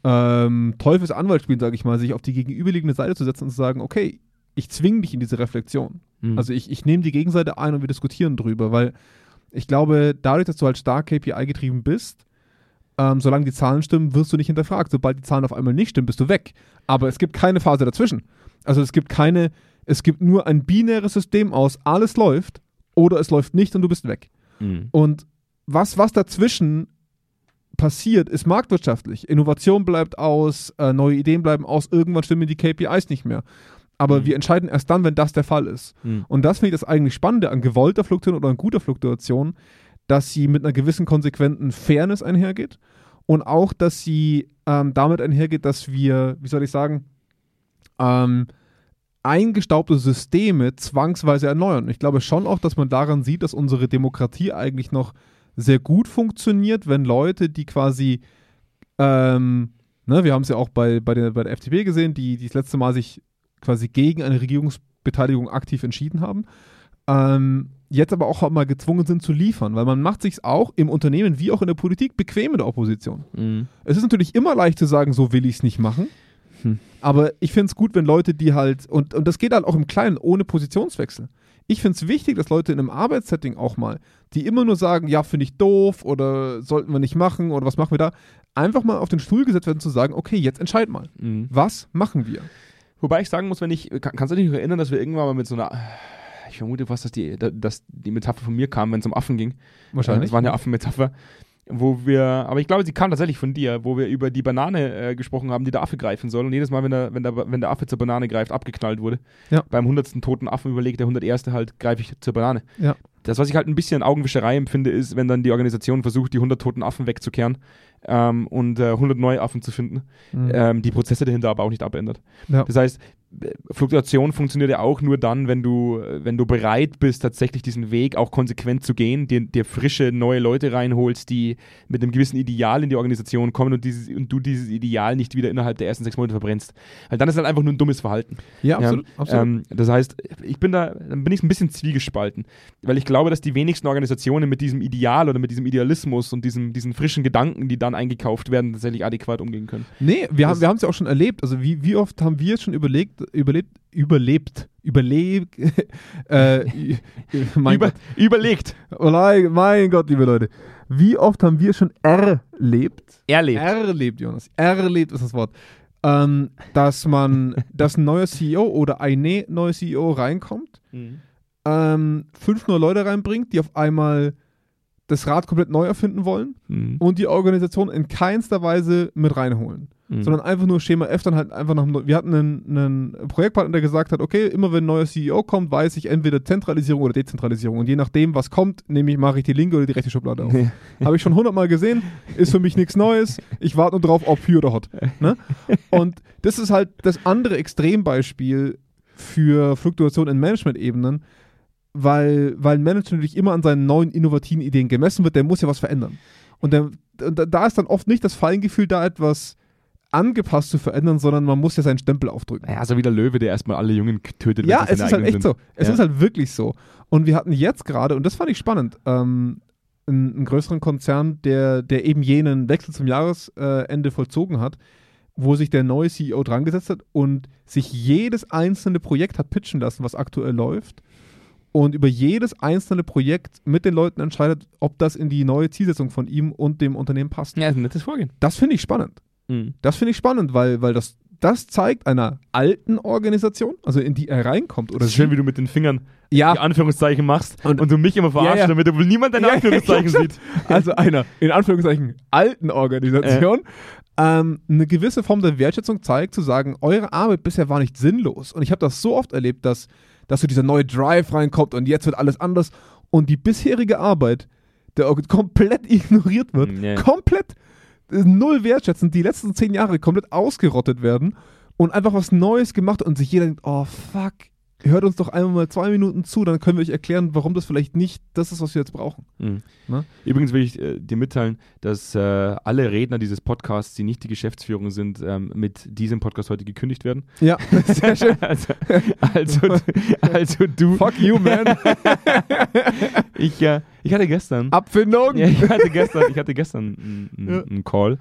ähm, Teufelsanwalt spielen, sage ich mal, sich auf die gegenüberliegende Seite zu setzen und zu sagen, okay, ich zwinge dich in diese Reflexion. Mhm. Also ich, ich nehme die Gegenseite ein und wir diskutieren drüber, weil ich glaube, dadurch, dass du halt stark KPI-getrieben bist, ähm, solange die Zahlen stimmen, wirst du nicht hinterfragt. Sobald die Zahlen auf einmal nicht stimmen, bist du weg. Aber es gibt keine Phase dazwischen. Also es gibt keine, es gibt nur ein binäres System aus, alles läuft oder es läuft nicht und du bist weg. Mhm. Und was, was dazwischen passiert, ist marktwirtschaftlich. Innovation bleibt aus, äh, neue Ideen bleiben aus, irgendwann stimmen die KPIs nicht mehr. Aber Mhm. wir entscheiden erst dann, wenn das der Fall ist. Mhm. Und das finde ich das eigentlich Spannende an gewollter Fluktuation oder an guter Fluktuation, dass sie mit einer gewissen konsequenten Fairness einhergeht und auch, dass sie ähm, damit einhergeht, dass wir, wie soll ich sagen, ähm, eingestaubte Systeme zwangsweise erneuern. Ich glaube schon auch, dass man daran sieht, dass unsere Demokratie eigentlich noch sehr gut funktioniert, wenn Leute, die quasi, ähm, ne, wir haben es ja auch bei, bei, der, bei der FDP gesehen, die, die das letzte Mal sich quasi gegen eine Regierungsbeteiligung aktiv entschieden haben, ähm, jetzt aber auch mal gezwungen sind zu liefern, weil man macht sich auch im Unternehmen wie auch in der Politik bequem in der Opposition. Mhm. Es ist natürlich immer leicht zu sagen, so will ich es nicht machen. Hm. Aber ich finde es gut, wenn Leute, die halt, und, und das geht halt auch im Kleinen, ohne Positionswechsel. Ich finde es wichtig, dass Leute in einem Arbeitssetting auch mal, die immer nur sagen, ja, finde ich doof oder sollten wir nicht machen oder was machen wir da, einfach mal auf den Stuhl gesetzt werden zu sagen, okay, jetzt entscheid mal. Mhm. Was machen wir? Wobei ich sagen muss, wenn ich, kann, kannst du dich noch erinnern, dass wir irgendwann mal mit so einer, ich vermute fast, dass die, dass die Metapher von mir kam, wenn es um Affen ging. Wahrscheinlich. Das war eine Affenmetapher. Wo wir, aber ich glaube, sie kam tatsächlich von dir, wo wir über die Banane äh, gesprochen haben, die der Affe greifen soll. Und jedes Mal, wenn der, wenn, der, wenn der Affe zur Banane greift, abgeknallt wurde. Ja. Beim hundertsten toten Affen überlegt der 101. halt, greife ich zur Banane. Ja. Das, was ich halt ein bisschen Augenwischerei empfinde, ist, wenn dann die Organisation versucht, die 100 toten Affen wegzukehren ähm, und äh, 100 neue Affen zu finden, Mhm. ähm, die Prozesse dahinter aber auch nicht abändert. Ja. Das heißt, Fluktuation funktioniert ja auch nur dann, wenn du, wenn du bereit bist, tatsächlich diesen Weg auch konsequent zu gehen, dir, dir frische neue Leute reinholst, die mit einem gewissen Ideal in die Organisation kommen und, dieses, und du dieses Ideal nicht wieder innerhalb der ersten sechs Monate verbrennst. Weil dann ist halt einfach nur ein dummes Verhalten. ja, absolut. absolut. Ähm, das heißt, ich bin da, dann bin ich ein bisschen zwiegespalten, weil ich glaube, dass die wenigsten Organisationen mit diesem Ideal oder mit diesem Idealismus und diesem, diesen frischen Gedanken, die dann eingekauft werden, tatsächlich adäquat umgehen können. Nee, wir haben Das- wir haben es ja auch schon erlebt. Also wie, wie oft haben wir es schon überlegt, überlebt, überlebt, überlebt, äh, mein Über, Gott. überlegt, Oh nein, mein Gott, liebe Leute. Wie oft haben wir schon erlebt? erlebt. Erlebt, Jonas. Erlebt ist das Wort. Ähm, dass man, dass ein neuer CEO oder eine neue CEO reinkommt, Mhm. ähm, fünf neue Leute reinbringt, die auf einmal das Rad komplett neu erfinden wollen Mhm. und die Organisation in keinster Weise mit reinholen. Mhm. sondern einfach nur Schema F dann halt einfach nach dem Neu- Wir hatten einen, einen Projektpartner, der gesagt hat, okay, immer wenn ein neuer CEO kommt, weiß ich entweder Zentralisierung oder Dezentralisierung. Und je nachdem, was kommt, nehme ich, mache ich die linke oder die rechte Schublade auf. Habe ich schon hundertmal gesehen, ist für mich nichts Neues. Ich warte nur drauf, ob Hü oder Hot. Ne? Und das ist halt das andere Extrembeispiel für Fluktuation in Management-Ebenen, weil, weil ein Manager natürlich immer an seinen neuen innovativen Ideen gemessen wird, der muss ja was verändern. Und, der, und da- ist dann oft nicht das Feingefühl da, etwas angepasst zu verändern, sondern man muss ja seinen Stempel aufdrücken. Naja, so wie der Löwe, der erstmal alle Jungen tötet. Ja, es ist halt echt sind. so. Es Ja. ist halt wirklich so. Und wir hatten jetzt gerade, und das fand ich spannend, ähm, einen, einen größeren Konzern, der, der eben jenen Wechsel zum Jahresende vollzogen hat, wo sich der neue CEO dran gesetzt hat und sich jedes einzelne Projekt hat pitchen lassen, was aktuell läuft. Und über jedes einzelne Projekt mit den Leuten entscheidet, ob das in die neue Zielsetzung von ihm und dem Unternehmen passt. Ja, ist ein nettes Vorgehen. Das finde ich spannend. Mhm. Das finde ich spannend, weil, weil das, das zeigt einer alten Organisation, also in die er reinkommt. Oder Das ist schön, wie du mit den Fingern ja, die Anführungszeichen machst und, Und- du mich immer verarschst, Ja, ja. damit wohl niemand deine Anführungszeichen sieht. also einer in Anführungszeichen alten Organisation, ähm, eine gewisse Form der Wertschätzung zeigt, zu sagen, eure Arbeit bisher war nicht sinnlos. Und ich habe das so oft erlebt, dass, dass so dieser neue Drive reinkommt und jetzt wird alles anders und die bisherige Arbeit der komplett ignoriert wird. Ja. Komplett äh, null wertschätzend, die letzten zehn Jahre komplett ausgerottet werden und einfach was Neues gemacht und sich jeder denkt, oh fuck, hört uns doch einmal mal zwei Minuten zu, dann können wir euch erklären, warum das vielleicht nicht das ist, was wir jetzt brauchen. Mhm. Ne? Übrigens will ich äh, dir mitteilen, dass äh, alle Redner dieses Podcasts, die nicht die Geschäftsführung sind, ähm, mit diesem Podcast heute gekündigt werden. Ja, sehr schön. also, also, also du. Fuck you, man. Ich, äh, ich hatte gestern. Abfindung. Ja, ich hatte gestern, ich hatte gestern einen, Ja. Call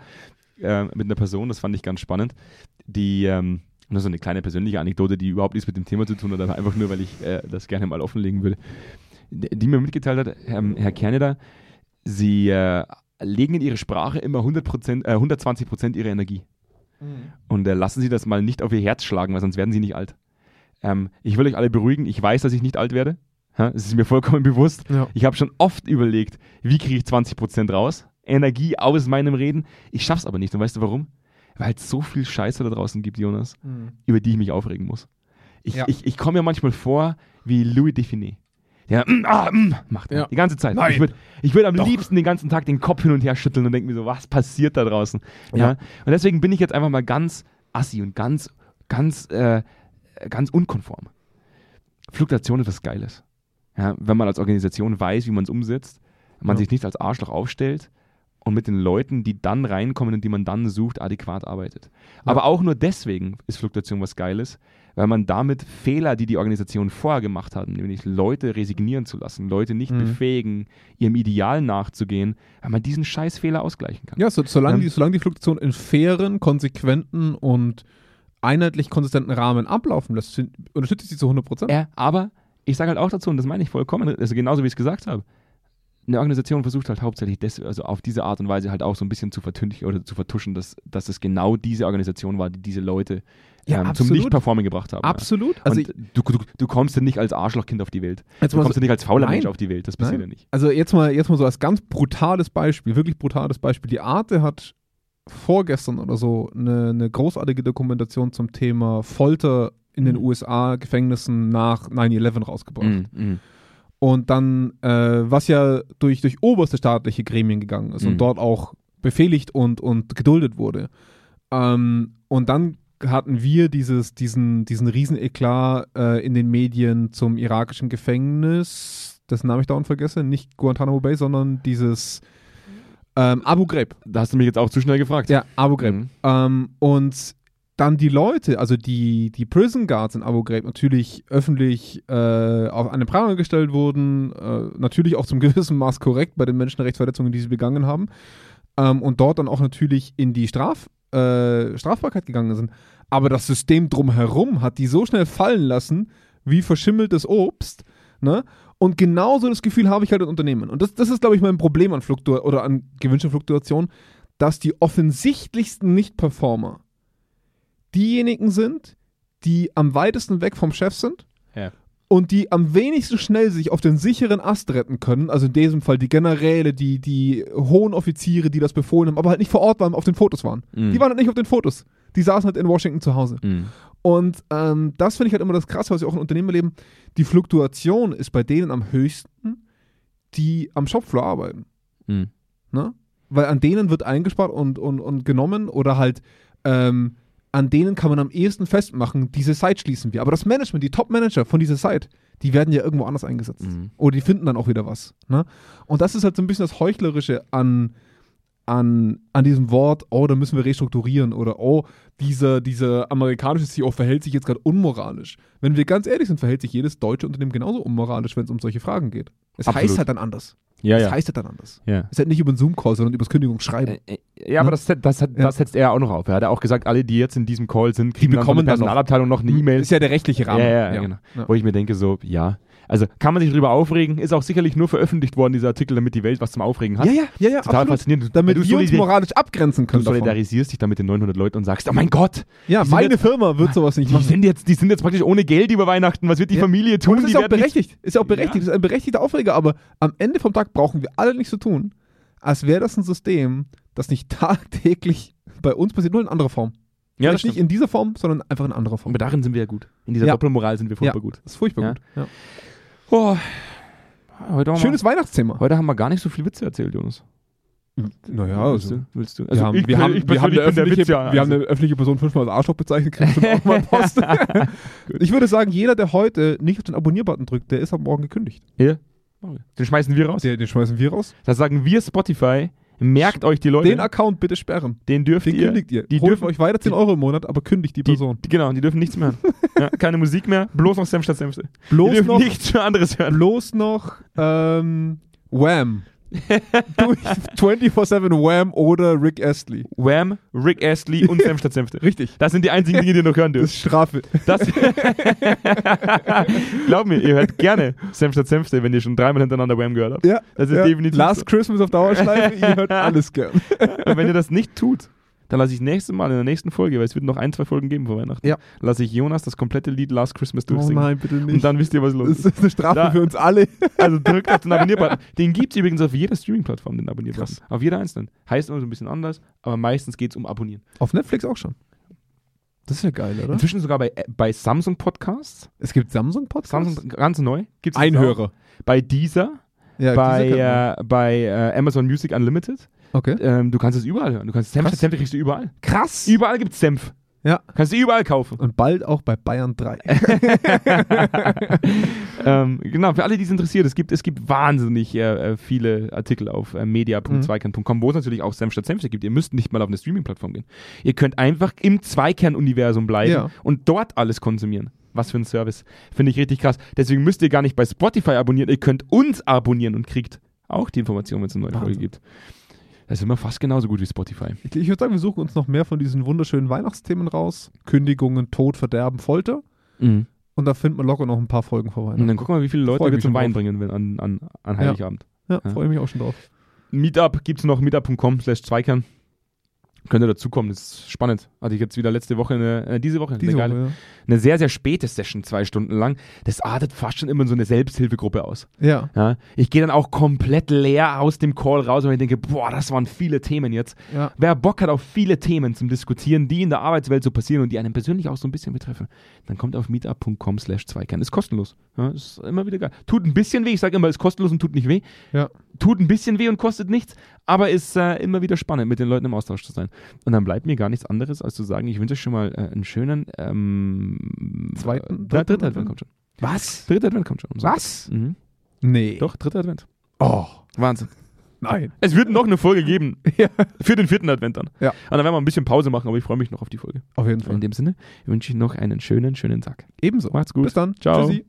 äh, mit einer Person, das fand ich ganz spannend, die, ähm, nur so eine kleine persönliche Anekdote, die überhaupt nichts mit dem Thema zu tun hat, aber einfach nur, weil ich äh, das gerne mal offenlegen würde, die, mir mitgeteilt hat, ähm, Herr Kerneder, Sie äh, legen in Ihre Sprache immer 100%, äh, 120% Ihrer Energie. Und äh, lassen Sie das mal nicht auf Ihr Herz schlagen, weil sonst werden Sie nicht alt. Ähm, ich will euch alle beruhigen, ich weiß, dass ich nicht alt werde. Es ist mir vollkommen bewusst. Ja. Ich habe schon oft überlegt, wie kriege ich 20% raus? Energie aus meinem Reden. Ich schaff's aber nicht. Und weißt du warum? Weil es so viel Scheiße da draußen gibt, Jonas, über die ich mich aufregen muss. Ich, Ja. ich, ich komme mir manchmal vor wie Louis Define. Der mm, ah, mm, macht Ja. die ganze Zeit. Nein. Ich würde ich würd am Doch. liebsten den ganzen Tag den Kopf hin und her schütteln und denke mir so, was passiert da draußen? Ja. Ja. Und deswegen bin ich jetzt einfach mal ganz assi und ganz, ganz, äh, ganz unkonform. Fluktuation ist was Geiles. Ja, wenn man als Organisation weiß, wie man es umsetzt, man sich nicht als Arschloch aufstellt und mit den Leuten, die dann reinkommen und die man dann sucht, adäquat arbeitet. Aber auch nur deswegen ist Fluktuation was Geiles, weil man damit Fehler, die die Organisation vorher gemacht hat, nämlich Leute resignieren zu lassen, Leute nicht Mhm. befähigen, ihrem Ideal nachzugehen, weil man diesen Scheißfehler ausgleichen kann. Ja, so, solange, Ähm. die, solange die Fluktuation in fairen, konsequenten und einheitlich konsistenten Rahmen ablaufen lässt, ich sie zu 100 Prozent. Ja, aber ich sage halt auch dazu, und das meine ich vollkommen, also genauso wie ich es gesagt habe, eine Organisation versucht halt hauptsächlich das, also auf diese Art und Weise halt auch so ein bisschen zu vertünchen oder zu vertuschen, dass, dass es genau diese Organisation war, die diese Leute Ja, ähm, zum absolut. Nicht-Performing gebracht haben. Absolut. Ja. Also, du, du, du kommst ja nicht als Arschlochkind auf die Welt. Jetzt Du kommst so- ja nicht als fauler Nein. Mensch auf die Welt. Das passiert Nein. ja nicht. also jetzt mal, jetzt mal so als ganz brutales Beispiel, wirklich brutales Beispiel. Die Arte hat vorgestern oder so eine, eine großartige Dokumentation zum Thema Folter in den Mhm. USA, Gefängnissen nach 9-11 rausgebracht. Mhm, mhm. Und dann, äh, was ja durch, durch oberste staatliche Gremien gegangen ist Mhm. und dort auch befehligt und, und geduldet wurde. Ähm, und dann hatten wir dieses, diesen, diesen Rieseneklat äh, in den Medien zum irakischen Gefängnis, dessen Namen ich dauernd vergesse, nicht Guantanamo Bay, sondern dieses ähm, Abu Ghraib. Da hast du mich jetzt auch zu schnell gefragt. Ja, Abu Ghraib. Mhm. Ähm, und dann die Leute, also die, die Prison Guards in Abu Ghraib natürlich öffentlich äh, auf eine Pranger gestellt wurden, äh, natürlich auch zum gewissen Maß korrekt bei den Menschenrechtsverletzungen, die sie begangen haben, ähm, und dort dann auch natürlich in die Straf, äh, Strafbarkeit gegangen sind. Aber das System drumherum hat die so schnell fallen lassen, wie verschimmeltes Obst, ne? Und genauso das Gefühl habe ich halt in Unternehmen. Und das, das ist, glaube ich, mein Problem an Fluktu oder an gewünschter Fluktuation, dass die offensichtlichsten Nicht-Performer diejenigen sind, die am weitesten weg vom Chef sind Ja. und die am wenigsten schnell sich auf den sicheren Ast retten können. Also in diesem Fall die Generäle, die, die hohen Offiziere, die das befohlen haben, aber halt nicht vor Ort waren, auf den Fotos waren. Mhm. Die waren halt nicht auf den Fotos. Die saßen halt in Washington zu Hause. Mhm. Und ähm, das finde ich halt immer das Krasse, was wir auch in Unternehmen erleben. Die Fluktuation ist bei denen am höchsten, die am Shopfloor arbeiten. Mhm. Ne? Weil an denen wird eingespart und, und, und genommen oder halt ähm, an denen kann man am ehesten festmachen, diese Site schließen wir. Aber das Management, die Top-Manager von dieser Site, die werden ja irgendwo anders eingesetzt. Mhm. Oder die finden dann auch wieder was. Ne? Und das ist halt so ein bisschen das Heuchlerische an, an, an diesem Wort, oh, da müssen wir restrukturieren oder oh, dieser, dieser amerikanische CEO verhält sich jetzt gerade unmoralisch. Wenn wir ganz ehrlich sind, verhält sich jedes deutsche Unternehmen genauso unmoralisch, wenn es um solche Fragen geht. Es Absolut. heißt halt dann anders. Ja, Es ja. heißt halt dann anders. ja. Es ist halt nicht über einen Zoom-Call, sondern über das Kündigungsschreiben. Äh, äh, Ja, aber Ne? das, das, hat, Ja. das setzt er auch noch auf. Er hat ja auch gesagt, alle, die jetzt in diesem Call sind, kriegen dann von bekommen der dann noch- Personalabteilung noch eine E-Mail. Ist ja der rechtliche Rahmen. Ja, ja, genau. Ja. Wo ich mir denke, so, ja. Also kann man sich darüber aufregen, ist auch sicherlich nur veröffentlicht worden, dieser Artikel, damit die Welt was zum Aufregen hat. Ja, ja, ja, ja, Total absolut. faszinierend. Du- Damit du wir uns moralisch abgrenzen Du können davon. solidarisierst dich da mit den 900 Leuten und sagst, oh mein Gott, Ja, meine jetzt- Firma wird sowas nicht die machen. sind, jetzt, die sind jetzt praktisch ohne Geld über Weihnachten. Was wird die Ja. Familie Und tun? das ist ja auch berechtigt. Ist ja auch berechtigt. Ja. Das ist ein berechtigter Aufreger, aber am Ende vom Tag brauchen wir alle nicht so tun, als wäre das ein System, das nicht tagtäglich bei uns passiert, nur in anderer Form. Ja, Vielleicht nicht in dieser Form, sondern einfach in anderer Form. Aber darin sind wir ja gut. In dieser Ja. Doppelmoral sind wir ja, furchtbar gut. Das ist furchtbar Ja. gut. Ja. Oh. Heute Schönes Weihnachtsthema. Heute haben wir gar nicht so viel Witze erzählt, Jonas. Naja, willst also. du? Willst du? Wir haben, ich wir, haben, ich wir, haben eine öffentliche, ja, wir haben also. eine öffentliche Person fünfmal als Arschloch bezeichnet, auch mal Post. ich würde sagen, jeder, der heute nicht auf den Abonnier-Button drückt, der ist ab morgen gekündigt. Hier. Den schmeißen wir raus. Den, den schmeißen wir raus. Das sagen wir Spotify. Merkt euch die Leute. Den Account bitte sperren. den dürft Den ihr. kündigt ihr. die Holt dürfen- euch weiter 10 Euro im Monat, aber kündigt die Die, Person. die, genau, die dürfen nichts mehr hören. ja, keine Musik mehr, bloß noch Senf statt. Die bloß dürfen noch, nichts mehr anderes hören. bloß noch ähm, Wham. Durch 24-7 Wham oder Rick Astley. Wham, Rick Astley und Senf statt Senfte. Richtig. Das sind die einzigen Dinge, die ihr noch hören Das dürft. ist Strafe. Das Glaub mir, ihr hört gerne Senf statt Senfte, wenn ihr schon dreimal hintereinander Wham gehört habt. Ja, Das ist ja. definitiv Last so. Christmas auf Dauerschleife, ihr hört alles gern. Und wenn ihr das nicht tut, dann lasse ich nächstes Mal in der nächsten Folge, weil es wird noch ein, zwei Folgen geben vor Weihnachten, Ja. lasse ich Jonas das komplette Lied Last Christmas Oh durchsingen. nein, bitte nicht. Und dann wisst ihr, was los das ist. ist eine Strafe Da- für uns alle. Also drückt auf den Abonnierbutton. Den gibt es übrigens auf jeder Streaming-Plattform, den Abonnierbutton. Krass. Auf jeder einzelnen. Heißt immer so ein bisschen anders, aber meistens geht es um Abonnieren. Auf Netflix auch schon. Das ist ja geil, oder? Inzwischen sogar bei, bei Samsung Podcasts. Es gibt Samsung Podcasts. Samsung ganz neu. Gibt's Ein jetzt auch. Hörer. Bei Deezer, Ja, bei, äh, bei äh, Amazon Music Unlimited. Okay. Ähm, du kannst es überall hören. Du kannst Senf. Senf kriegst du überall. Krass. Überall gibt es Senf. Ja. Kannst du überall kaufen. Und bald auch bei Bayern 3. ähm, genau, für alle, die es interessiert, es gibt, es gibt wahnsinnig äh, äh, viele Artikel auf äh, media.zweikern.com, wo es natürlich auch Senf statt Senfte gibt. Ihr müsst nicht mal auf eine Streaming-Plattform gehen. Ihr könnt einfach im Zweikern-Universum bleiben Ja. und dort alles konsumieren. Was für ein Service. Finde ich richtig krass. Deswegen müsst ihr gar nicht bei Spotify abonnieren. Ihr könnt uns abonnieren und kriegt auch die Information, wenn es eine neue Folge gibt. Das ist immer fast genauso gut wie Spotify. Ich, ich würde sagen, wir suchen uns noch mehr von diesen wunderschönen Weihnachtsthemen raus. Kündigungen, Tod, Verderben, Folter. Mhm. Und da finden wir locker noch ein paar Folgen vor Und Weihnachten. dann gucken wir, wie viele Leute wir zum Wein bringen will an, an, an Heiligabend. Ja, Ja. freue ich mich auch schon drauf. Meetup gibt es noch, meetup.com slash Zweikern. Könnt ihr dazukommen, das ist spannend. Hatte ich jetzt wieder letzte Woche, eine, äh, diese Woche, Diese eine, geile, Woche, ja. eine sehr, sehr späte Session, zwei Stunden lang. Das artet fast schon immer in so eine Selbsthilfegruppe aus. Ja, Ja, ich gehe dann auch komplett leer aus dem Call raus, weil ich denke, boah, das waren viele Themen jetzt. ja. Wer Bock hat auf viele Themen zum Diskutieren, die in der Arbeitswelt so passieren und die einen persönlich auch so ein bisschen betreffen, dann kommt auf meetup.com slash Zweikern. Ist kostenlos. Ja, ist immer wieder geil. Tut ein bisschen weh, ich sage immer, ist kostenlos und tut nicht weh. Ja. Tut ein bisschen weh und kostet nichts, aber ist äh, immer wieder spannend, mit den Leuten im Austausch zu sein. Und dann bleibt mir gar nichts anderes, als zu sagen, ich wünsche euch schon mal äh, einen schönen ähm, Zweiten, äh, dritten dritter Advent kommt schon. Was? Dritter Advent kommt schon. Was? Mhm. Nee. Doch, dritter Advent. Oh, Wahnsinn. nein. Es wird noch eine Folge geben. Ja. Für den vierten Advent dann. Ja. Und dann werden wir ein bisschen Pause machen, aber ich freue mich noch auf die Folge. Auf jeden Fall. In dem Sinne wünsche ich noch einen schönen, schönen Tag. Ebenso. Macht's gut. Bis dann. Ciao. Tschüssi.